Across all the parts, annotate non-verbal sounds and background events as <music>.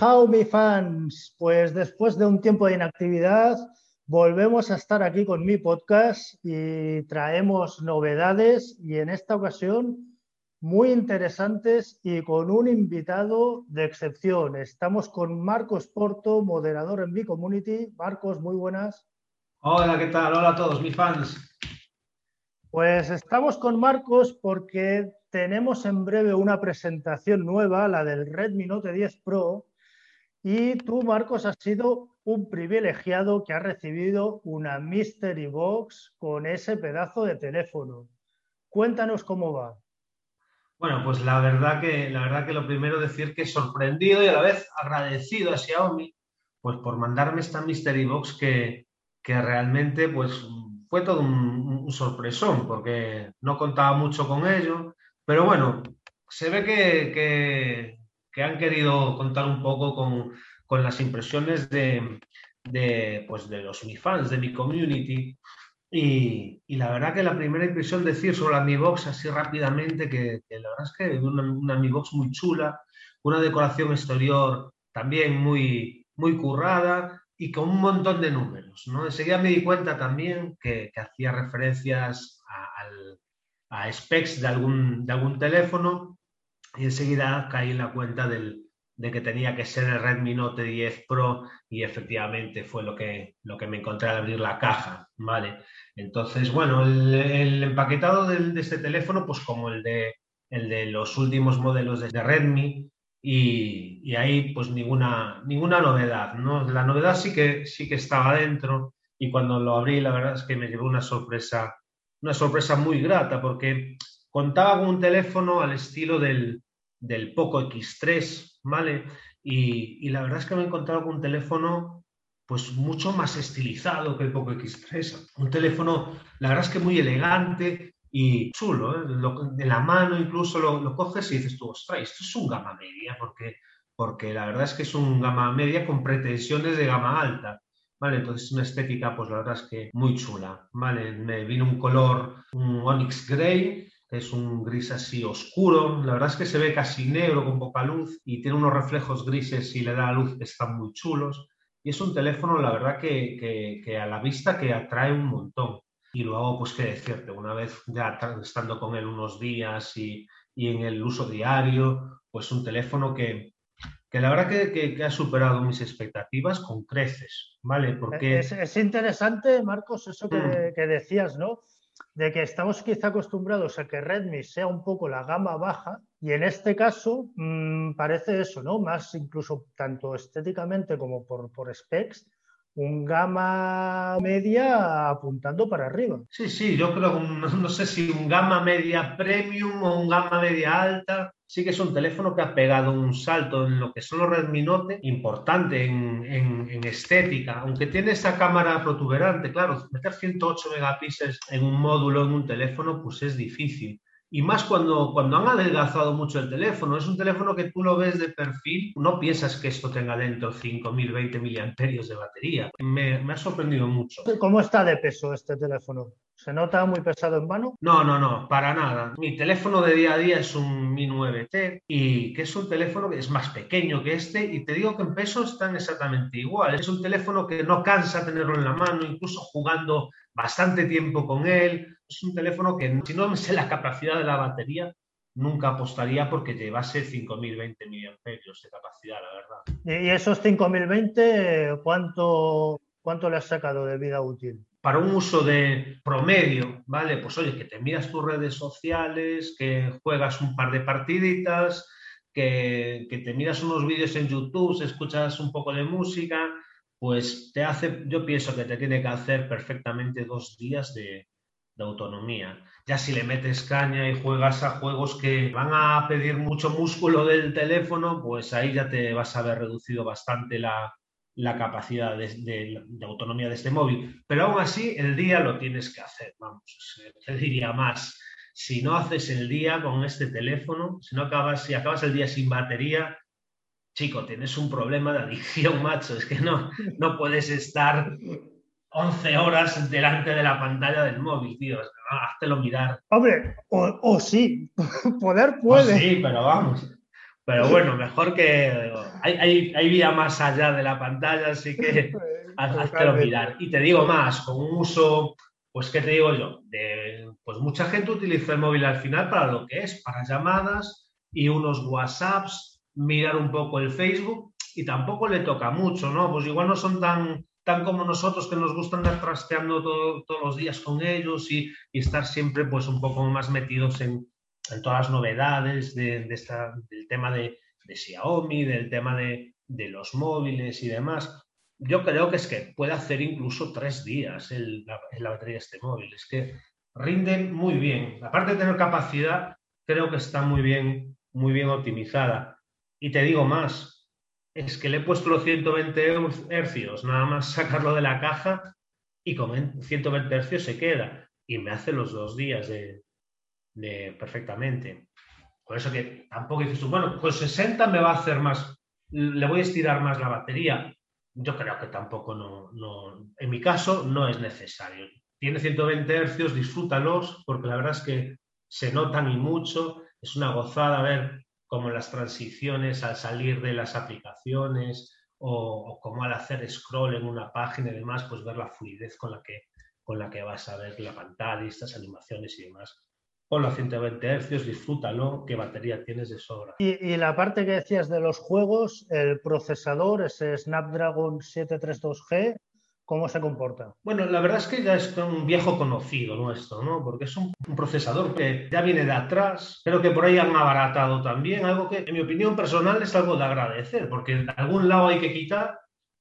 Hao, mi fans. Pues después de un tiempo de inactividad, volvemos a estar aquí con mi podcast y traemos novedades y en esta ocasión muy interesantes y con un invitado de excepción. Estamos con Marcos Porto, moderador en mi community. Marcos, muy buenas. Hola, ¿qué tal? Hola a todos mis fans. Pues estamos con Marcos porque tenemos en breve una presentación nueva, la del Redmi Note 10 Pro. Y tú, Marcos, has sido un privilegiado que ha recibido una Mystery Box con ese pedazo de teléfono. Cuéntanos cómo va. Bueno, pues la verdad que, la verdad que lo primero decir que sorprendido y a la vez agradecido a Xiaomi pues por mandarme esta Mystery Box que, que realmente pues fue todo un, sorpresón porque no contaba mucho con ello pero bueno, se ve que, han querido contar un poco con, las impresiones de, pues de los mi fans, de mi community. Y, la verdad que la primera impresión decir sobre la Mi Box así rápidamente, que, la verdad es que una, una Mi Box muy chula, una decoración exterior también muy, muy currada y con un montón de números. ¿no? Enseguida me di cuenta también que, hacía referencias al, a specs de algún, de algún teléfono y enseguida caí en la cuenta del, de que tenía que ser el Redmi Note 10 Pro y efectivamente fue lo que, lo que me encontré al abrir la caja, ¿vale? Entonces, bueno, el, empaquetado de, este teléfono, pues como el de, el de los últimos modelos de Redmi y, y, ahí pues ninguna, ninguna novedad, ¿no? La novedad sí que, sí que estaba dentro y cuando lo abrí la verdad es que me llevó una sorpresa una sorpresa muy grata porque contaba con un teléfono al estilo del, Poco X3, ¿vale? Y, la verdad es que me he encontrado con un teléfono pues mucho más estilizado que el Poco X3. Un teléfono, la verdad es que muy elegante y chulo, ¿eh? de la mano incluso lo, coges y dices tú, ostras, esto es un gama media, porque, porque la verdad es que es un gama media con pretensiones de gama alta. ¿vale? Entonces una estética, pues la verdad es que muy chula, ¿vale? Me vino un color, un Onyx Grey, es un gris así oscuro, la verdad es que se ve casi negro con poca luz y tiene unos reflejos grises y le da luz que están muy chulos. Y es un teléfono, la verdad, que, que, a la vista que atrae un montón. Y luego, pues qué decirte, una vez ya estando con él unos días y, y en el uso diario, pues un teléfono que, que la verdad que, ha superado mis expectativas con creces, ¿vale? Porque... Es, interesante, Marcos, eso mm. que, decías, ¿no? De que estamos quizá acostumbrados a que Redmi sea un poco la gama baja y en este caso mm, parece eso, ¿no? Más incluso tanto estéticamente como por, por specs, un gama media apuntando para arriba. Sí, sí, yo creo, <laughs> no sé si un gama media premium o un gama media alta, sí que es un teléfono que ha pegado un salto en lo que son los Redmi Note importante en, estética, aunque tiene esa cámara protuberante, claro, meter 108 megapíxeles en un módulo, en un teléfono, pues es difícil. Y más cuando, cuando han adelgazado mucho el teléfono. Es un teléfono que tú lo ves de perfil, no piensas que esto tenga dentro 5.000, 20 miliamperios de batería. Me, me ha sorprendido mucho. ¿Cómo está de peso este teléfono? ¿Se nota muy pesado en mano? No, no, no, para nada. Mi teléfono de día a día es un Mi 9T y que es un teléfono que es más pequeño que este y te digo que en peso están exactamente igual. Es un teléfono que no cansa tenerlo en la mano, incluso jugando bastante tiempo con él. Es un teléfono que si no me sé la capacidad de la batería, nunca apostaría porque llevase 5.020 miliamperios de capacidad, la verdad. ¿Y esos 5.020 cuánto, cuánto le has sacado de vida útil? Para un uso de promedio, ¿vale? Pues oye, que te miras tus redes sociales, que juegas un par de partiditas, que, te miras unos vídeos en YouTube, escuchas un poco de música, pues te hace, yo pienso que te tiene que hacer perfectamente dos días de, autonomía. Ya si le metes caña y juegas a juegos que van a pedir mucho músculo del teléfono, pues ahí ya te vas a ver reducido bastante la, la capacidad de, autonomía de este móvil. Pero aún así, el día lo tienes que hacer. Vamos, te diría más. Si no haces el día con este teléfono, si no acabas, si acabas el día sin batería, chico, tienes un problema de adicción, <laughs> macho. Es que no, no puedes estar 11 horas delante de la pantalla del móvil, tío. Háztelo mirar. Hombre, o, sí, <laughs> poder puede. sí, pero vamos. Pero bueno, mejor que hay, hay, vía más allá de la pantalla, así que <laughs> hazlo mirar. Y te digo más, con un uso, pues, ¿qué te digo yo? De, pues mucha gente utiliza el móvil al final para lo que es, para llamadas y unos WhatsApps, mirar un poco el Facebook y tampoco le toca mucho, ¿no? Pues igual no son tan, tan como nosotros que nos gusta andar trasteando todos los días con ellos y, y, estar siempre pues un poco más metidos en, en todas las novedades de, del tema de, Xiaomi, del tema de, los móviles y demás. Yo creo que es que puede hacer incluso tres días el, la, batería de este móvil. Es que rinde muy bien. Aparte de tener capacidad, creo que está muy bien, muy bien optimizada. Y te digo más, es que le he puesto los 120 hercios, nada más sacarlo de la caja y con 120 hercios se queda. Y me hace los dos días de, perfectamente. Por eso que tampoco dices bueno, con 60 me va a hacer más, le voy a estirar más la batería. Yo creo que tampoco no, no en mi caso no es necesario. Tiene 120 hercios, disfrútalos, porque la verdad es que se notan y mucho. Es una gozada ver cómo las transiciones al salir de las aplicaciones o, o como al hacer scroll en una página y demás, pues ver la fluidez con la que, con la que vas a ver la pantalla estas animaciones y demás ponlo a 120 Hz, disfrútalo, qué batería tienes de sobra. Y, la parte que decías de los juegos, el procesador, ese Snapdragon 732G, ¿cómo se comporta? Bueno, la verdad es que ya es un viejo conocido nuestro, ¿no? Porque es un, procesador que ya viene de atrás, pero que por ahí han abaratado también, algo que en mi opinión personal es algo de agradecer, porque de algún lado hay que quitar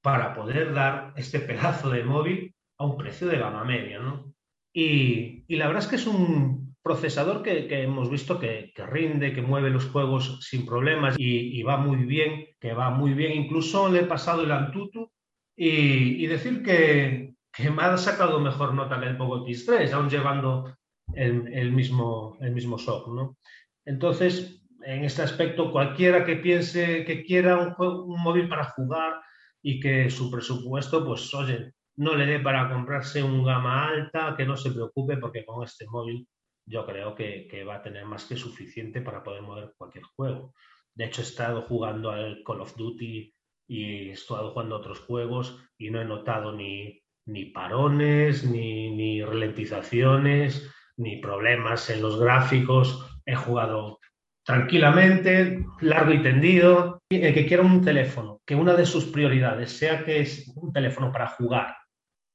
para poder dar este pedazo de móvil a un precio de gama media, ¿no? Y, y la verdad es que es un, procesador que, hemos visto que, rinde, que mueve los juegos sin problemas y, va muy bien, que va muy bien. Incluso le he pasado el Antutu y, decir que, me ha sacado mejor nota que el Poco X3, aún llevando el, mismo, el mismo SOC. ¿no? Entonces, en este aspecto, cualquiera que piense que quiera un, un móvil para jugar y que su presupuesto, pues oye, no le dé para comprarse un gama alta, que no se preocupe porque con este móvil yo creo que, va a tener más que suficiente para poder mover cualquier juego. De hecho, he estado jugando al Call of Duty y he estado jugando a otros juegos y no he notado ni, ni parones, ni, ni ralentizaciones, ni problemas en los gráficos. He jugado tranquilamente, largo y tendido. El que quiera un teléfono, que una de sus prioridades sea que es un teléfono para jugar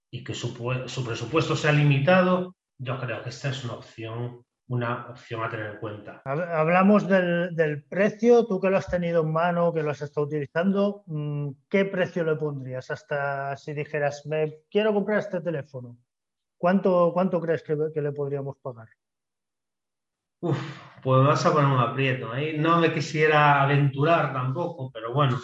y que su, su presupuesto sea limitado, yo creo que esta es una opción, una opción a tener en cuenta. Hablamos del, precio, tú que lo has tenido en mano, que lo has estado utilizando, mm, ¿qué precio le pondrías? Hasta si dijeras, me quiero comprar este teléfono, ¿cuánto, cuánto crees que, le podríamos pagar? Uf, pues vas a poner un aprieto. Ahí no me quisiera aventurar tampoco, pero bueno,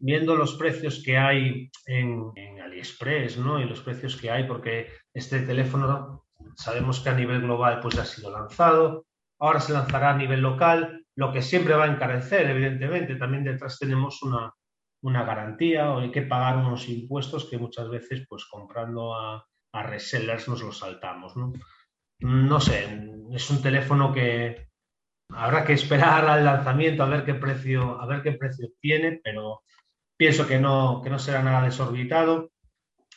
viendo los precios que hay en, en, AliExpress, ¿no? Y los precios que hay, porque este teléfono sabemos que a nivel global pues ya ha sido lanzado, ahora se lanzará a nivel local, lo que siempre va a encarecer, evidentemente, también detrás tenemos una, una garantía o hay que pagar unos impuestos que muchas veces pues comprando a, a resellers nos los saltamos, ¿no? Sé, es un teléfono que habrá que esperar al lanzamiento a ver qué precio, a ver qué precio tiene, pero pienso que no, que no será nada desorbitado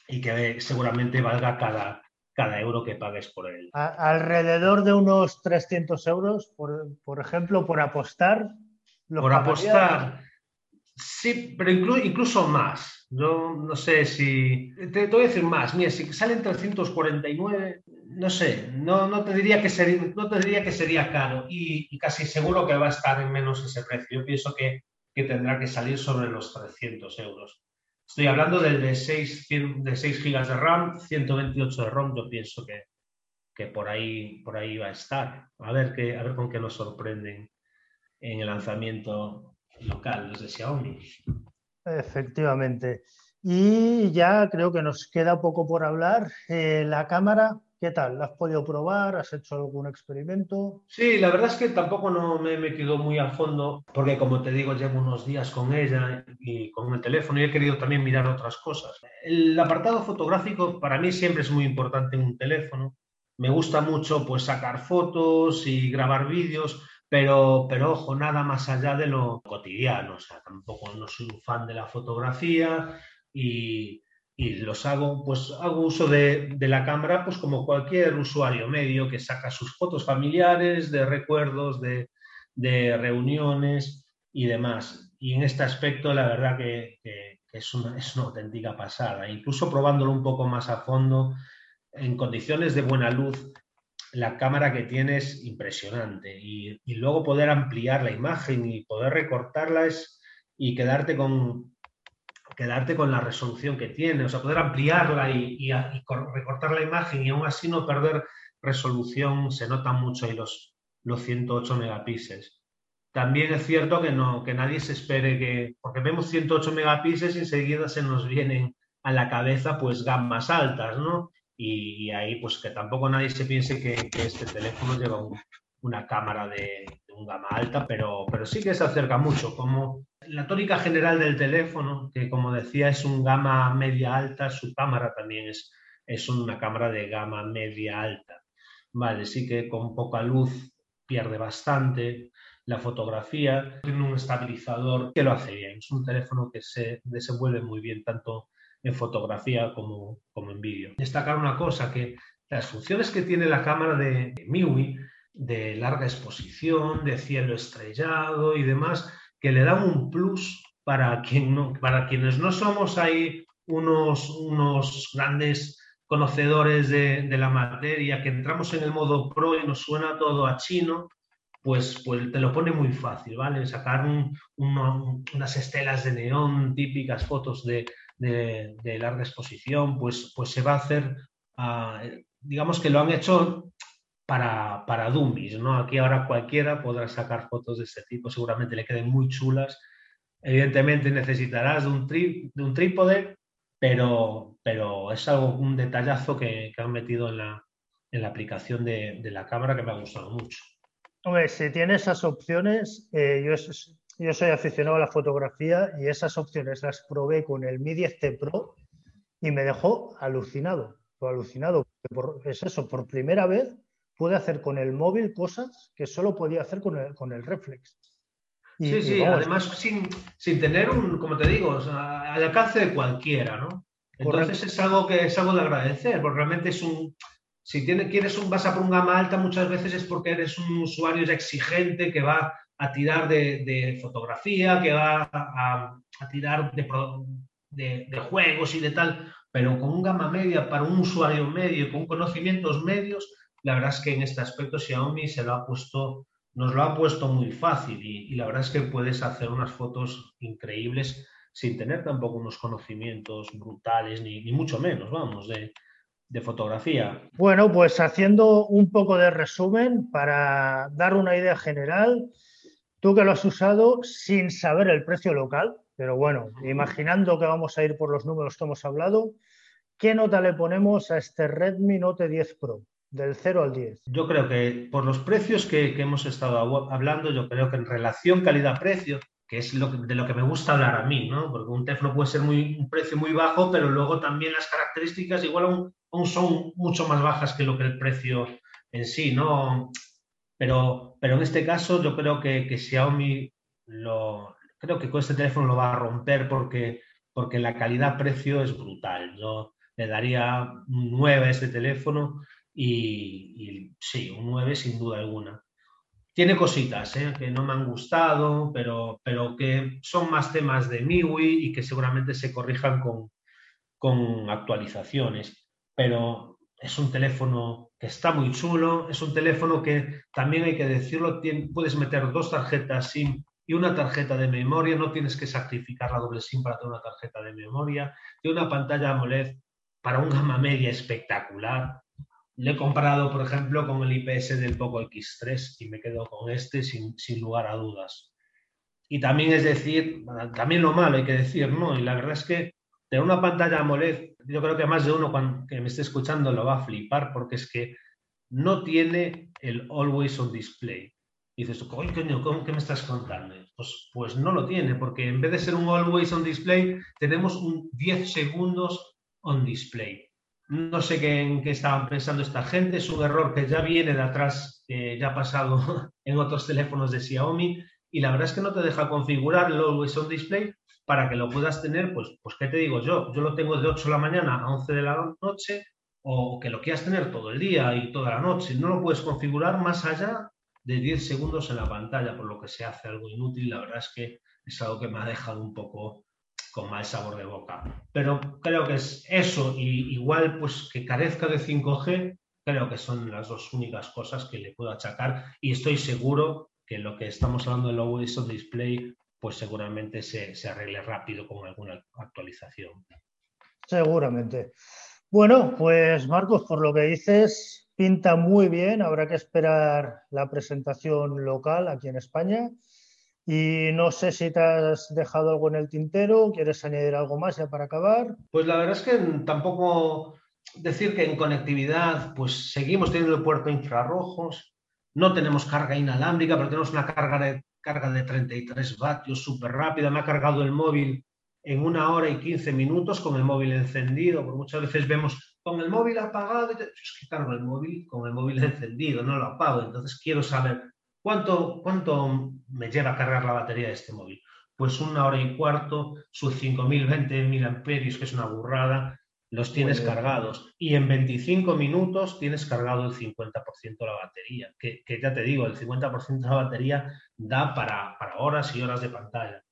y que seguramente valga cada, cada euro que pagues por él. alrededor de unos 300 euros, por, ejemplo, por apostar. Por apostar. Sí, pero incluso más. Yo no sé si. Te, voy a decir más. Mira, si salen 349, no sé, no, no, te, diría que sería, no te diría que sería caro y, casi seguro que va a estar en menos ese precio. Yo pienso que, que tendrá que salir sobre los 300 euros. Estoy hablando del de 6, de 6 GB de RAM, 128 de ROM, yo pienso que, que por, ahí, por ahí va a estar. A ver, qué, a ver con qué nos sorprenden en el lanzamiento local desde Xiaomi. Efectivamente. Y ya creo que nos queda poco por hablar. Eh, la cámara, ¿Qué tal? ¿La has podido probar? ¿Has hecho algún experimento? Sí, la verdad es que tampoco no me he metido muy a fondo, porque como te digo, llevo unos días con ella y con el teléfono y he querido también mirar otras cosas. El apartado fotográfico para mí siempre es muy importante en un teléfono. Me gusta mucho pues sacar fotos y grabar vídeos, pero, pero ojo, nada más allá de lo cotidiano, o sea, tampoco no soy un fan de la fotografía y, y los hago, pues hago uso de, de, la cámara, pues como cualquier usuario medio que saca sus fotos familiares, de recuerdos, de, de reuniones y demás. Y en este aspecto, la verdad que, es, una, es, una, auténtica pasada. Incluso probándolo un poco más a fondo, en condiciones de buena luz, la cámara que tiene es impresionante. Y, y luego poder ampliar la imagen y poder recortarla es, y quedarte con, quedarte con la resolución que tiene, o sea, poder ampliarla y, y, y, recortar la imagen y aún así no perder resolución, se nota mucho ahí los, los 108 megapíxeles. También es cierto que, no, que nadie se espere que, porque vemos 108 megapíxeles y enseguida se nos vienen a la cabeza pues gamas altas, ¿no? Y, y ahí pues que tampoco nadie se piense que, que este teléfono lleva un, una cámara de, de, un gama alta, pero, pero sí que se acerca mucho, como la tónica general del teléfono, que como decía es un gama media alta, su cámara también es, es una cámara de gama media alta. Vale, sí que con poca luz pierde bastante, la fotografía, tiene un estabilizador que lo hace bien. Es un teléfono que se desenvuelve muy bien tanto en fotografía como, como en vídeo. Destacar una cosa, que las funciones que tiene la cámara de, MIUI, de larga exposición, de cielo estrellado y demás, que le dan un plus para, quien no, para quienes no somos ahí unos, unos grandes conocedores de, de, la materia, que entramos en el modo pro y nos suena todo a chino, pues, pues te lo pone muy fácil, ¿vale? Sacar un, un, unas estelas de neón, típicas fotos de, de, larga exposición, pues, pues se va a hacer, uh, digamos que lo han hecho para, para dummies, ¿no? Aquí ahora cualquiera podrá sacar fotos de este tipo, seguramente le queden muy chulas. Evidentemente necesitarás de un, tri, de un trípode, pero, pero es algo, un detallazo que, que han metido en la, en la aplicación de, de la cámara que me ha gustado mucho. Hombre, si tiene esas opciones, eh, yo, yo, soy aficionado a la fotografía y esas opciones las probé con el Mi 10T Pro y me dejó alucinado, alucinado. Por, es eso, por primera vez pude hacer con el móvil cosas que solo podía hacer con el, con el reflex. Y, sí, sí, vamos, además sin, sin, tener un, como te digo, o sea, al alcance de cualquiera, ¿no? Entonces correcto. es algo que es algo de agradecer, porque realmente es un, si tiene, quieres un, vas a por un gama alta, muchas veces es porque eres un usuario exigente que va a tirar de, de fotografía, que va a, a tirar de, de, de, juegos y de tal, pero con un gama media para un usuario medio, con conocimientos medios, la verdad es que en este aspecto Xiaomi se lo ha puesto, nos lo ha puesto muy fácil y, y la verdad es que puedes hacer unas fotos increíbles sin tener tampoco unos conocimientos brutales, ni, ni mucho menos, vamos, de, de fotografía. Bueno, pues haciendo un poco de resumen para dar una idea general, tú que lo has usado sin saber el precio local, pero bueno, imaginando que vamos a ir por los números que hemos hablado, ¿qué nota le ponemos a este Redmi Note 10 Pro? Del 0 al 10. Yo creo que por los precios que, hemos estado hablando, yo creo que en relación calidad-precio, que es lo que, de lo que me gusta hablar a mí, ¿no? Porque un teléfono puede ser muy, un precio muy bajo, pero luego también las características igual aún, aún, son mucho más bajas que lo que el precio en sí, ¿no? Pero, pero en este caso yo creo que, que Xiaomi lo, creo que con este teléfono lo va a romper porque, porque la calidad-precio es brutal. Yo le daría un 9 a este teléfono y, sí, un 9 sin duda alguna tiene cositas ¿eh? que no me han gustado, pero, pero que son más temas de MIUI y que seguramente se corrijan con, con actualizaciones. Pero es un teléfono que está muy chulo, es un teléfono que también hay que decirlo, tiene, puedes meter dos tarjetas SIM y una tarjeta de memoria, no tienes que sacrificar la doble SIM para tener una tarjeta de memoria, tiene una pantalla AMOLED para un gama media espectacular, le he comparado, por ejemplo, con el IPS del Poco X3 y me quedo con este sin, sin, lugar a dudas. Y también es decir, también lo malo hay que decir, ¿no? Y la verdad es que tener una pantalla AMOLED, yo creo que más de uno cuando, que me esté escuchando lo va a flipar porque es que no tiene el Always on Display. Y dices, coño, ¿cómo, ¿qué me estás contando? Pues, pues no lo tiene, porque en vez de ser un Always on Display, tenemos un 10 segundos on Display no sé qué, en qué estaban pensando esta gente, es un error que ya viene de atrás, ya ha pasado <laughs> en otros teléfonos de Xiaomi y la verdad es que no te deja configurar el Always On Display para que lo puedas tener, pues, pues ¿qué te digo yo? Yo lo tengo de 8 de la mañana a 11 de la noche o que lo quieras tener todo el día y toda la noche. No lo puedes configurar más allá de 10 segundos en la pantalla, por lo que se hace algo inútil. La verdad es que es algo que me ha dejado un poco con mal sabor de boca. Pero creo que es eso, y igual pues que carezca de 5G, creo que son las dos únicas cosas que le puedo achacar y estoy seguro que lo que estamos hablando del Always On Display pues seguramente se, se arregle rápido con alguna actualización. Seguramente. Bueno, pues Marcos, por lo que dices, pinta muy bien. Habrá que esperar la presentación local aquí en España. Y no sé si te has dejado algo en el tintero, ¿quieres añadir algo más ya para acabar? Pues la verdad es que tampoco decir que en conectividad pues seguimos teniendo el puerto infrarrojos, no tenemos carga inalámbrica, pero tenemos una carga de, carga de 33 vatios súper rápida. Me ha cargado el móvil en una hora y 15 minutos con el móvil encendido, porque muchas veces vemos con el móvil apagado, y te... es que cargo el móvil con el móvil encendido, no lo apago, entonces quiero saber ¿Cuánto, ¿Cuánto me lleva a cargar la batería de este móvil? Pues una hora y cuarto, sus 5020 mil amperios, que es una burrada, los tienes cargados. Y en 25 minutos tienes cargado el 50% de la batería. Que, ya te digo, el 50% de la batería da para, para horas y horas de pantalla.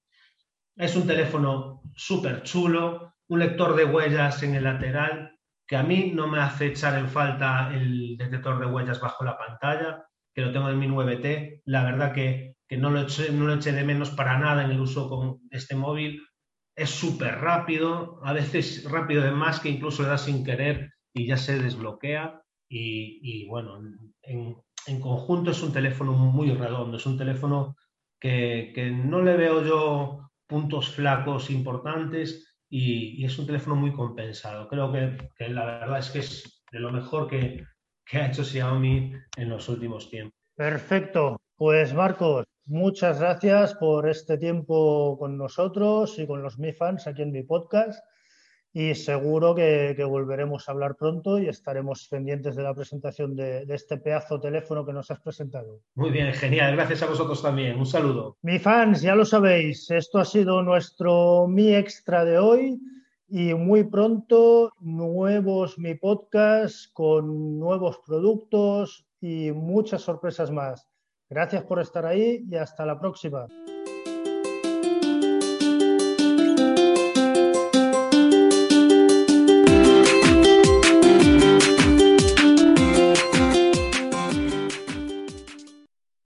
Es un teléfono súper chulo, un lector de huellas en el lateral, que a mí no me hace echar en falta el detector de huellas bajo la pantalla que lo tengo en mi 9T. La verdad que, no, lo eché, no lo eché de menos para nada en el uso con este móvil. Es súper rápido, a veces rápido de más que incluso le da sin querer y ya se desbloquea. Y, bueno, en, conjunto es un teléfono muy redondo, es un teléfono que, no le veo yo puntos flacos importantes y, es un teléfono muy compensado. Creo que, que, la verdad es que es de lo mejor que, que ha hecho Xiaomi en los últimos tiempos. Perfecto. Pues Marcos, muchas gracias por este tiempo con nosotros y con los Mi Fans aquí en mi podcast. Y seguro que, volveremos a hablar pronto y estaremos pendientes de la presentación de, de, este pedazo teléfono que nos has presentado. Muy bien, genial. Gracias a vosotros también. Un saludo. Mi fans, ya lo sabéis, esto ha sido nuestro Mi Extra de hoy y muy pronto nuevos mi podcast con nuevos productos y muchas sorpresas más. Gracias por estar ahí y hasta la próxima.